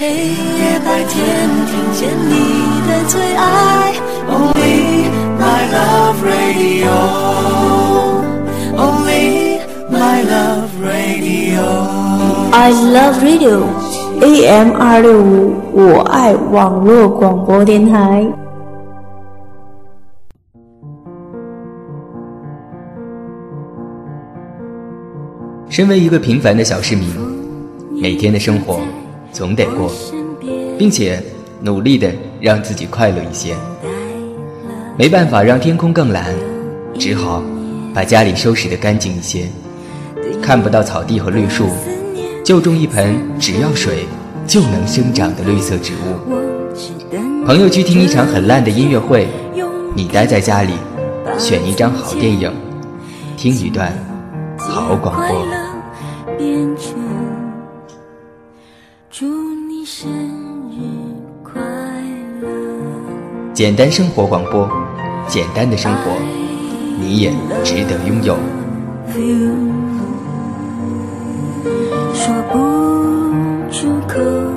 黑夜白天，听见你的最爱，Only my love radio。Only my love radio。I love radio。AM 二六五，我爱网络广播电台。身为一个平凡的小市民，每天的生活。总得过，并且努力的让自己快乐一些。没办法让天空更蓝，只好把家里收拾得干净一些。看不到草地和绿树，就种一盆只要水就能生长的绿色植物。朋友去听一场很烂的音乐会，你待在家里，选一张好电影，听一段好广播。简单生活广播，简单的生活，你也值得拥有。说不出口。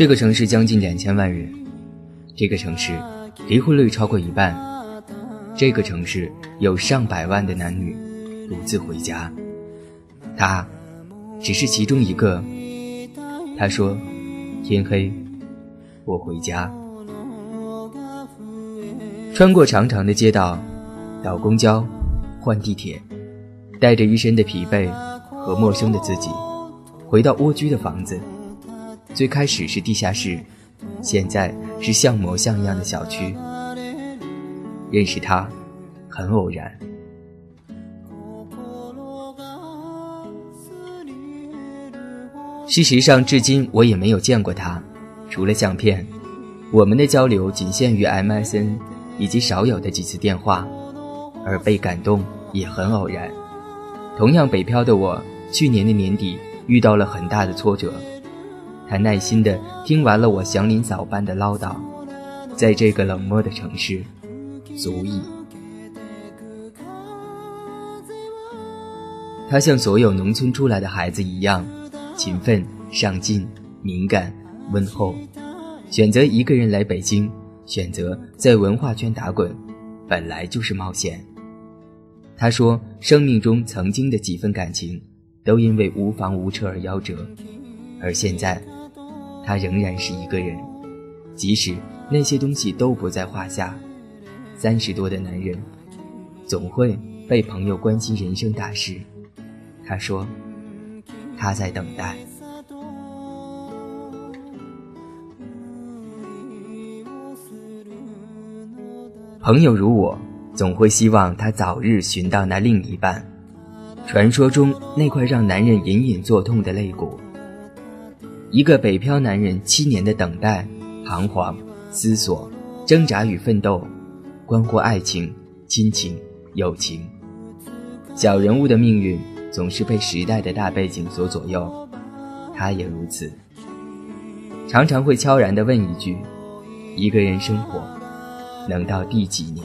这个城市将近两千万人，这个城市离婚率超过一半，这个城市有上百万的男女独自回家，他只是其中一个。他说：“天黑，我回家。”穿过长长的街道，倒公交，换地铁，带着一身的疲惫和陌生的自己，回到蜗居的房子。最开始是地下室，现在是像模像样的小区。认识他，很偶然。事实上，至今我也没有见过他，除了相片，我们的交流仅限于 MSN，以及少有的几次电话。而被感动也很偶然。同样北漂的我，去年的年底遇到了很大的挫折。他耐心地听完了我祥林嫂般的唠叨，在这个冷漠的城市，足矣。他像所有农村出来的孩子一样，勤奋、上进、敏感、温厚。选择一个人来北京，选择在文化圈打滚，本来就是冒险。他说，生命中曾经的几分感情，都因为无房无车而夭折，而现在。他仍然是一个人，即使那些东西都不在话下。三十多的男人，总会被朋友关心人生大事。他说，他在等待。朋友如我，总会希望他早日寻到那另一半，传说中那块让男人隐隐作痛的肋骨。一个北漂男人七年的等待、彷徨、思索、挣扎与奋斗，关乎爱情、亲情、友情。小人物的命运总是被时代的大背景所左右，他也如此。常常会悄然地问一句：一个人生活，能到第几年？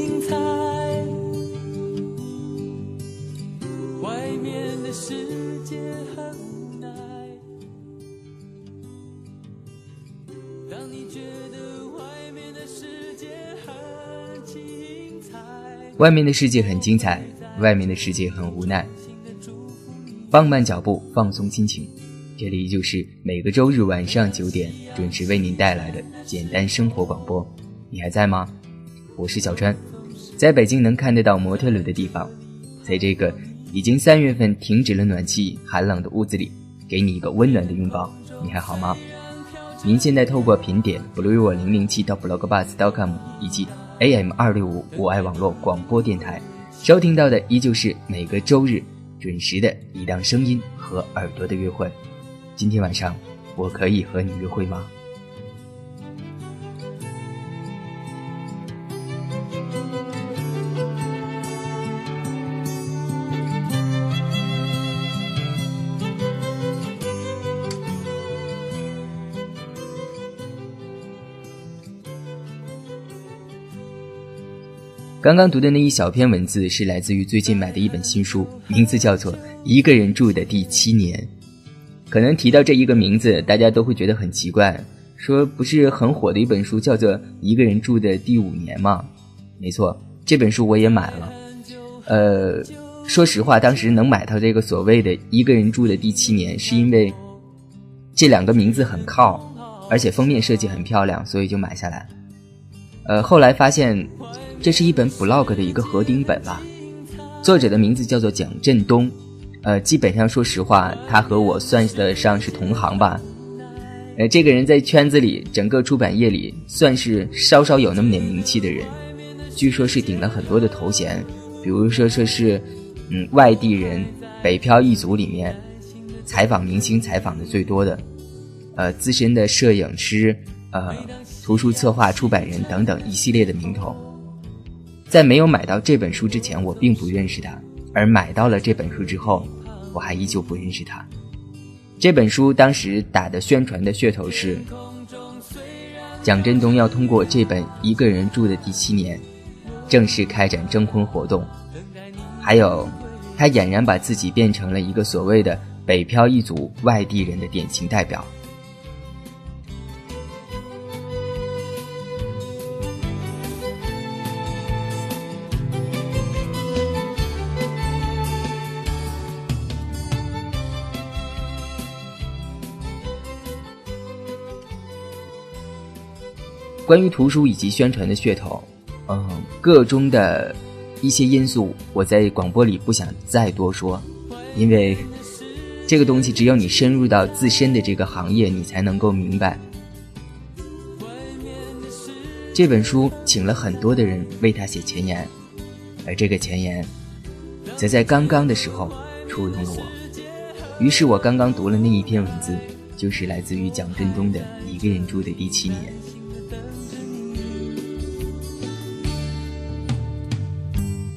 外面的世界很无奈。当你觉得外面的世界很精彩，外面的世界很精彩，外面的世界很无奈。放慢脚步，放松心情。这里就是每个周日晚上九点准时为您带来的简单生活广播，你还在吗？我是小川，在北京能看得到摩天轮的地方，在这个已经三月份停止了暖气、寒冷的屋子里，给你一个温暖的拥抱，你还好吗？您现在透过频点 blue 我零零七到 blogbus.com 以及 AM 二六五我爱网络广播电台，收听到的依旧是每个周日准时的一档声音和耳朵的约会。今天晚上，我可以和你约会吗？刚刚读的那一小篇文字是来自于最近买的一本新书，名字叫做《一个人住的第七年》。可能提到这一个名字，大家都会觉得很奇怪，说不是很火的一本书叫做《一个人住的第五年》吗？没错，这本书我也买了。呃，说实话，当时能买到这个所谓的一个人住的第七年，是因为这两个名字很靠，而且封面设计很漂亮，所以就买下来了。呃，后来发现这是一本 blog 的一个合订本吧，作者的名字叫做蒋振东。呃，基本上说实话，他和我算得上是同行吧。呃，这个人在圈子里，整个出版业里算是稍稍有那么点名气的人，据说是顶了很多的头衔，比如说说是，嗯，外地人北漂一族里面，采访明星采访的最多的，呃，资深的摄影师，呃，图书策划出版人等等一系列的名头。在没有买到这本书之前，我并不认识他。而买到了这本书之后，我还依旧不认识他。这本书当时打的宣传的噱头是，蒋振东要通过这本《一个人住的第七年》，正式开展征婚活动。还有，他俨然把自己变成了一个所谓的北漂一族外地人的典型代表。关于图书以及宣传的噱头，嗯，个中的一些因素，我在广播里不想再多说，因为这个东西只有你深入到自身的这个行业，你才能够明白。这本书请了很多的人为他写前言，而这个前言，则在刚刚的时候触动了我，于是我刚刚读了那一篇文字，就是来自于蒋振东的《一个人住的第七年》。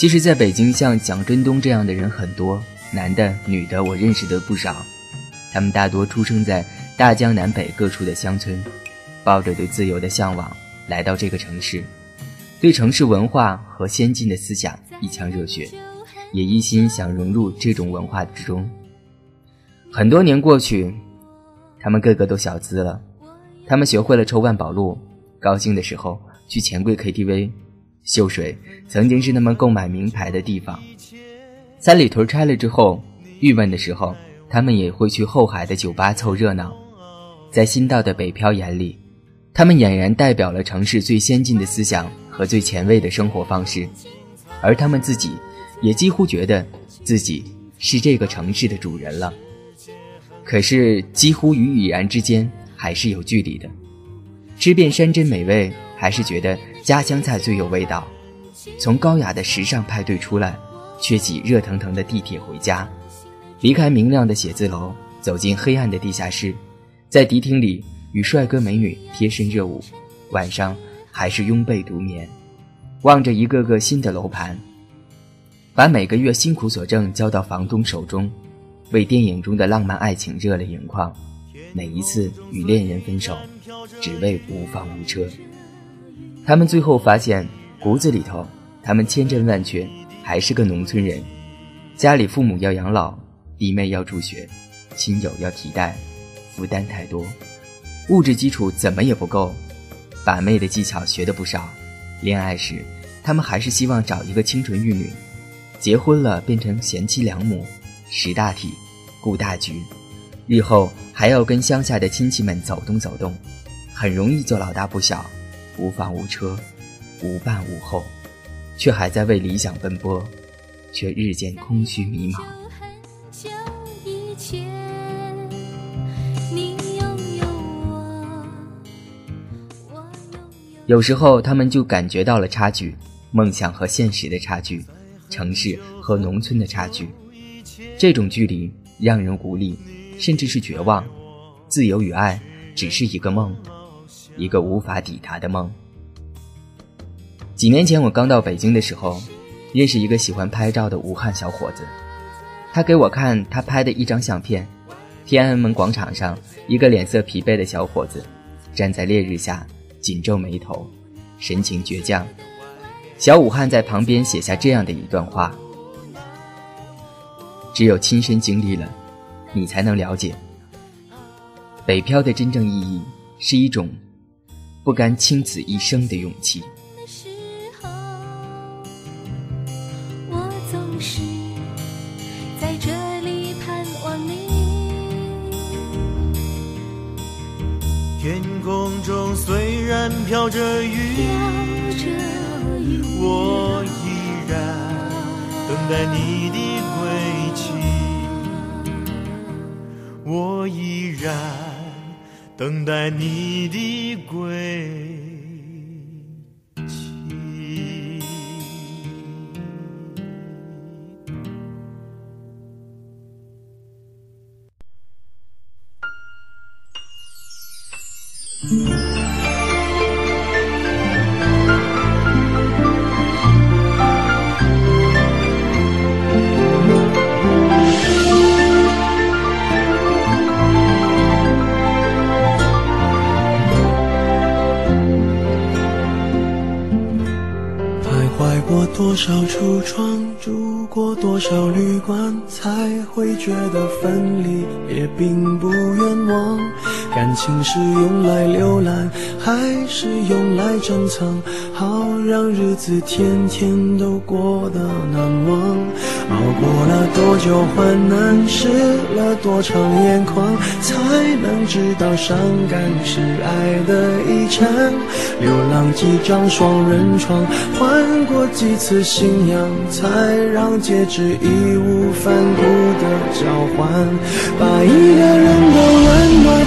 其实，在北京，像蒋振东这样的人很多，男的、女的，我认识的不少。他们大多出生在大江南北各处的乡村，抱着对自由的向往来到这个城市，对城市文化和先进的思想一腔热血，也一心想融入这种文化之中。很多年过去，他们个个都小资了，他们学会了抽万宝路，高兴的时候去钱柜 KTV。秀水曾经是他们购买名牌的地方，三里屯拆了之后，郁闷的时候，他们也会去后海的酒吧凑热闹。在新到的北漂眼里，他们俨然代表了城市最先进的思想和最前卫的生活方式，而他们自己也几乎觉得自己是这个城市的主人了。可是，几乎与已然之间还是有距离的。吃遍山珍美味，还是觉得。家乡菜最有味道。从高雅的时尚派对出来，却挤热腾腾的地铁回家。离开明亮的写字楼，走进黑暗的地下室，在迪厅里与帅哥美女贴身热舞，晚上还是拥被独眠。望着一个个新的楼盘，把每个月辛苦所挣交到房东手中，为电影中的浪漫爱情热泪盈眶。每一次与恋人分手，只为无房无车。他们最后发现，骨子里头，他们千真万确还是个农村人。家里父母要养老，弟妹要助学，亲友要提带，负担太多，物质基础怎么也不够。把妹的技巧学的不少，恋爱时，他们还是希望找一个清纯玉女，结婚了变成贤妻良母，识大体，顾大局，日后还要跟乡下的亲戚们走动走动，很容易就老大不小。无房无车，无伴无后，却还在为理想奔波，却日渐空虚迷茫。有时候，他们就感觉到了差距：梦想和现实的差距，城市和农村的差距。这种距离让人无力，甚至是绝望。自由与爱只是一个梦。一个无法抵达的梦。几年前我刚到北京的时候，认识一个喜欢拍照的武汉小伙子，他给我看他拍的一张相片：天安门广场上，一个脸色疲惫的小伙子，站在烈日下，紧皱眉头，神情倔强。小武汉在旁边写下这样的一段话：只有亲身经历了，你才能了解，北漂的真正意义是一种。不甘倾此一生的勇气。我总是在这里盼望你。天空中虽然飘着雨，我依然等待你的归期。我依然。等待你的归。多少橱窗，住过多少旅馆，才会觉得分离也并不冤枉。感情是用来浏览，还是用来珍藏？好让日子天天都过得难忘。熬过了多久患难，湿了多长眼眶，才能知道伤感是爱的遗产。流浪几张双人床，换过几次信仰，才让戒指义无反顾的交换。把一个人的温暖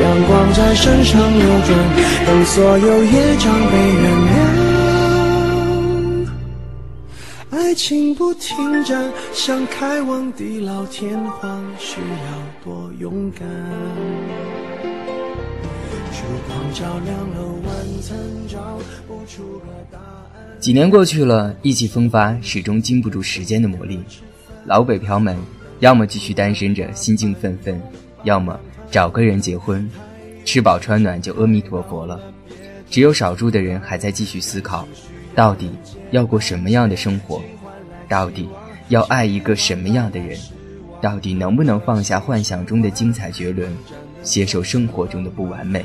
阳光在身上流转，等所有业障被原谅。爱情不停站，想开往地老天荒，需要多勇敢。烛光照亮了晚餐，找不出个答案。几年过去了，意气风发，始终经不住时间的磨砺。老北漂们，要么继续单身着，心境愤愤；要么找个人结婚，吃饱穿暖就阿弥陀佛了。只有少数的人还在继续思考，到底要过什么样的生活。到底要爱一个什么样的人？到底能不能放下幻想中的精彩绝伦，接受生活中的不完美？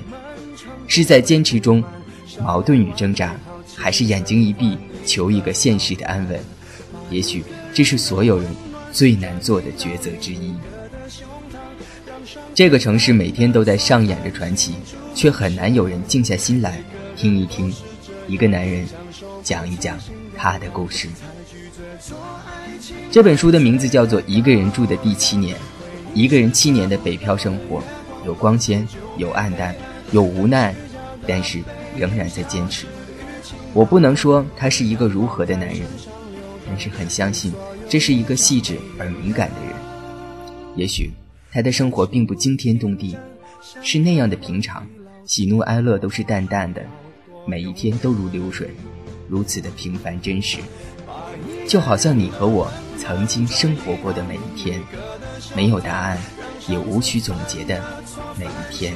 是在坚持中矛盾与挣扎，还是眼睛一闭求一个现实的安稳？也许这是所有人最难做的抉择之一。这个城市每天都在上演着传奇，却很难有人静下心来听一听一个男人讲一讲他的故事。这本书的名字叫做《一个人住的第七年》，一个人七年的北漂生活，有光鲜，有暗淡，有无奈，但是仍然在坚持。我不能说他是一个如何的男人，但是很相信这是一个细致而敏感的人。也许他的生活并不惊天动地，是那样的平常，喜怒哀乐都是淡淡的，每一天都如流水，如此的平凡真实。就好像你和我曾经生活过的每一天，没有答案，也无需总结的每一天。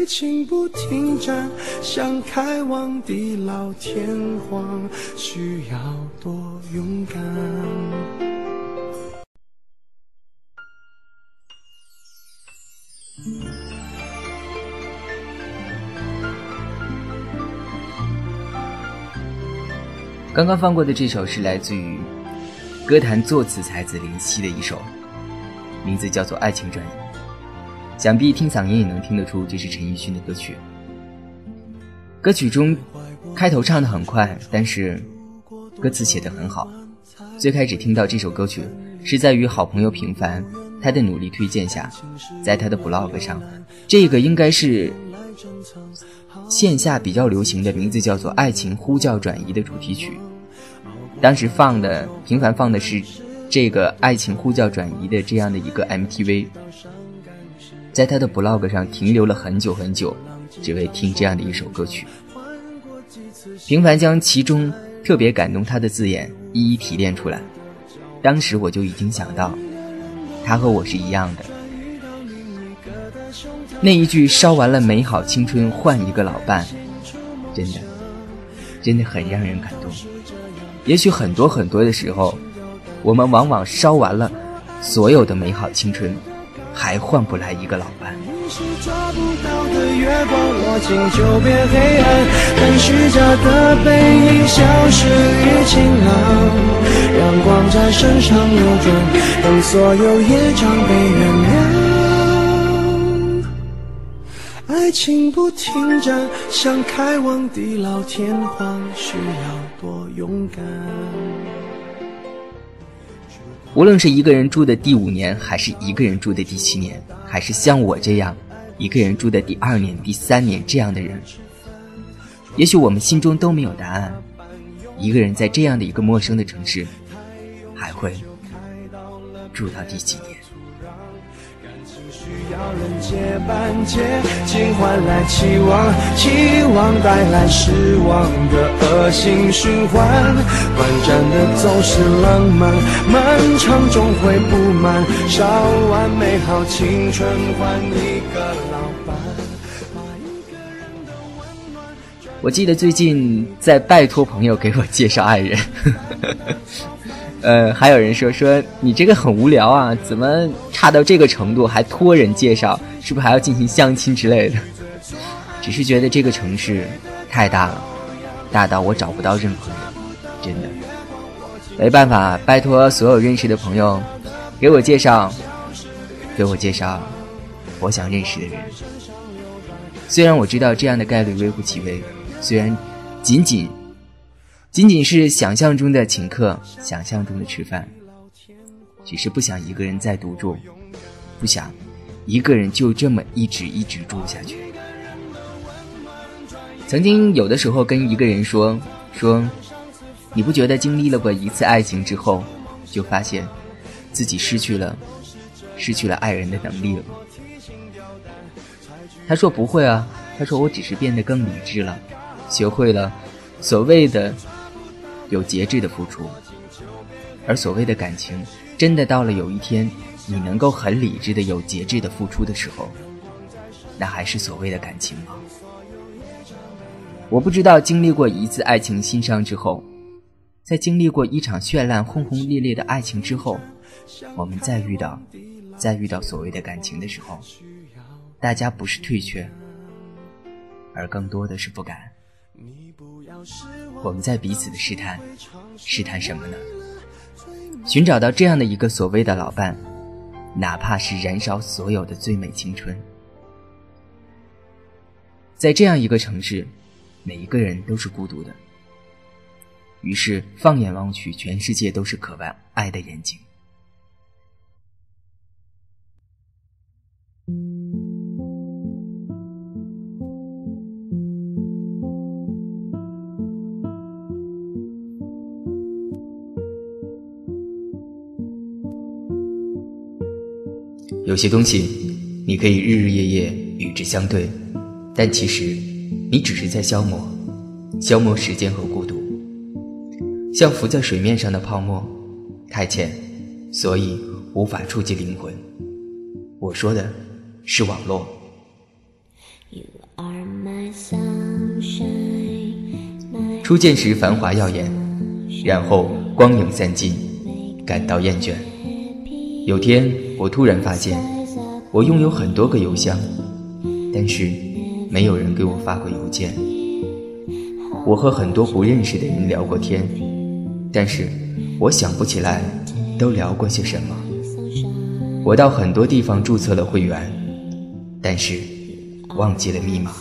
爱情不停站，想开往地老天荒，需要多勇敢。刚刚放过的这首是来自于歌坛作词才子林夕的一首，名字叫做《爱情转移》。想必听嗓音也能听得出这是陈奕迅的歌曲。歌曲中开头唱的很快，但是歌词写的很好。最开始听到这首歌曲是在于好朋友平凡他的努力推荐下，在他的 blog 上，这个应该是。线下比较流行的名字叫做《爱情呼叫转移》的主题曲，当时放的平凡放的是这个《爱情呼叫转移》的这样的一个 MTV，在他的 blog 上停留了很久很久，只为听这样的一首歌曲。平凡将其中特别感动他的字眼一一提炼出来，当时我就已经想到，他和我是一样的。那一句“烧完了美好青春，换一个老伴”，真的，真的很让人感动。也许很多很多的时候，我们往往烧完了所有的美好青春，还换不来一个老伴，你是抓不到的月光握紧就变黑暗。看虚假的背影消失于晴朗，阳光在身上流转，等所有业障被原谅。爱情不停站，想开往地老天荒，需要多勇敢。无论是一个人住的第五年，还是一个人住的第七年，还是像我这样一个人住的第二年、第三年这样的人，也许我们心中都没有答案。一个人在这样的一个陌生的城市，还会住到第几年？要人接班接，尽换来期望，期望带来失望的恶性循环。短暂的总是浪漫，漫长终会不满。烧完美好青春换一个老伴。我记得最近在拜托朋友给我介绍爱人。呃，还有人说说你这个很无聊啊，怎么差到这个程度还托人介绍？是不是还要进行相亲之类的？只是觉得这个城市太大了，大到我找不到任何人，真的没办法，拜托所有认识的朋友给我介绍，给我介绍我想认识的人。虽然我知道这样的概率微乎其微，虽然仅仅。仅仅是想象中的请客，想象中的吃饭，只是不想一个人再独住，不想一个人就这么一直一直住下去。曾经有的时候跟一个人说说，你不觉得经历了过一次爱情之后，就发现自己失去了失去了爱人的能力了吗？他说不会啊，他说我只是变得更理智了，学会了所谓的。有节制的付出，而所谓的感情，真的到了有一天，你能够很理智的、有节制的付出的时候，那还是所谓的感情吗？我不知道，经历过一次爱情心伤之后，在经历过一场绚烂轰轰烈烈的爱情之后，我们再遇到、再遇到所谓的感情的时候，大家不是退却，而更多的是不敢。我们在彼此的试探，试探什么呢？寻找到这样的一个所谓的老伴，哪怕是燃烧所有的最美青春。在这样一个城市，每一个人都是孤独的。于是放眼望去，全世界都是渴望爱的眼睛。有些东西，你可以日日夜夜与之相对，但其实，你只是在消磨，消磨时间和孤独，像浮在水面上的泡沫，太浅，所以无法触及灵魂。我说的，是网络。初见时繁华耀眼，然后光影散尽，感到厌倦。有天，我突然发现，我拥有很多个邮箱，但是没有人给我发过邮件。我和很多不认识的人聊过天，但是我想不起来都聊过些什么。我到很多地方注册了会员，但是忘记了密码。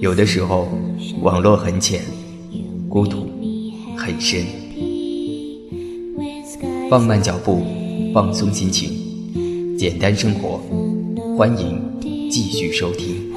有的时候，网络很浅，孤独很深。放慢脚步，放松心情，简单生活，欢迎继续收听。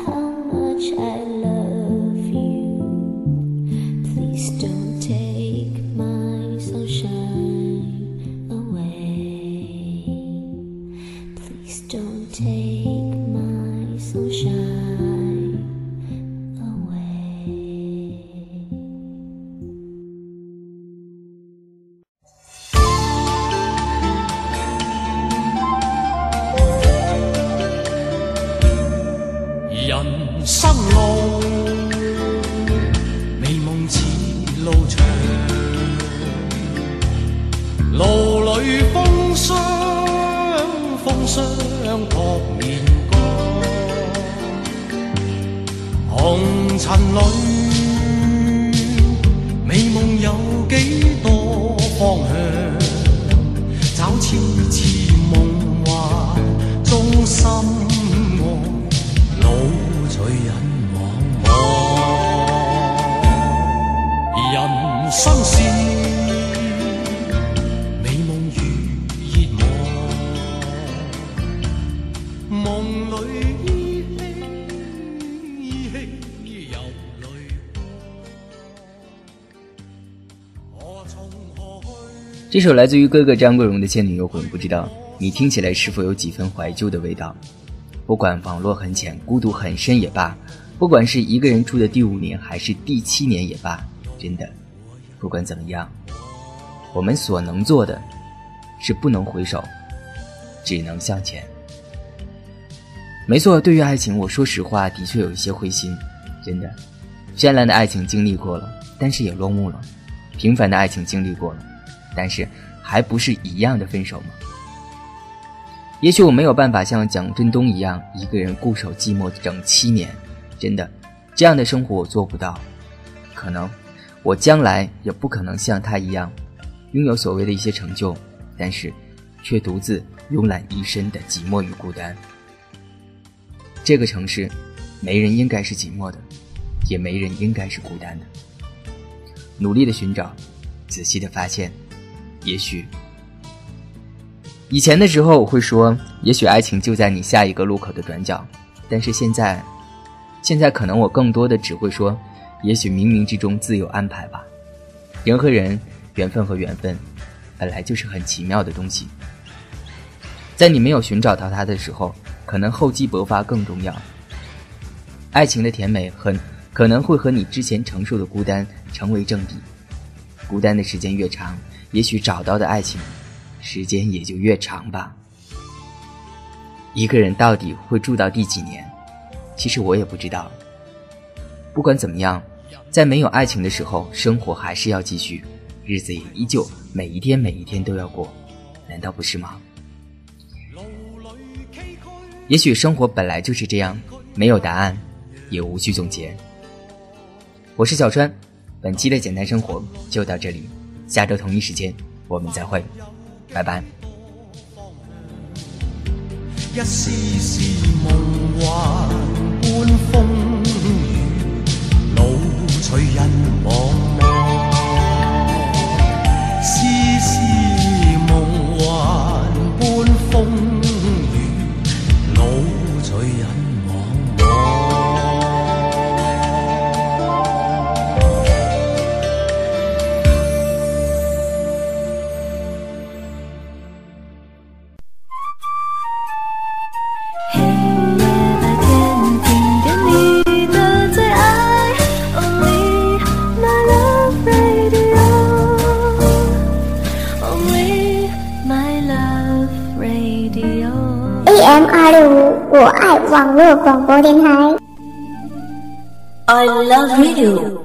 这首来自于哥哥张国荣的《倩女幽魂》，不知道你听起来是否有几分怀旧的味道？不管网络很浅，孤独很深也罢，不管是一个人住的第五年还是第七年也罢，真的，不管怎么样，我们所能做的，是不能回首，只能向前。没错，对于爱情，我说实话，的确有一些灰心，真的。绚烂的爱情经历过了，但是也落幕了；平凡的爱情经历过了。但是，还不是一样的分手吗？也许我没有办法像蒋振东一样，一个人固守寂寞整七年，真的，这样的生活我做不到。可能，我将来也不可能像他一样，拥有所谓的一些成就，但是，却独自慵懒一身的寂寞与孤单。这个城市，没人应该是寂寞的，也没人应该是孤单的。努力的寻找，仔细的发现。也许，以前的时候我会说，也许爱情就在你下一个路口的转角。但是现在，现在可能我更多的只会说，也许冥冥之中自有安排吧。人和人，缘分和缘分，本来就是很奇妙的东西。在你没有寻找到它的时候，可能厚积薄发更重要。爱情的甜美，很可能会和你之前承受的孤单成为正比。孤单的时间越长。也许找到的爱情，时间也就越长吧。一个人到底会住到第几年？其实我也不知道。不管怎么样，在没有爱情的时候，生活还是要继续，日子也依旧，每一天每一天都要过，难道不是吗？也许生活本来就是这样，没有答案，也无需总结。我是小川，本期的简单生活就到这里。下周同一时间，我们再会，拜拜。一丝丝梦幻般风雨，老去人亡爱网络广播电台。I love radio.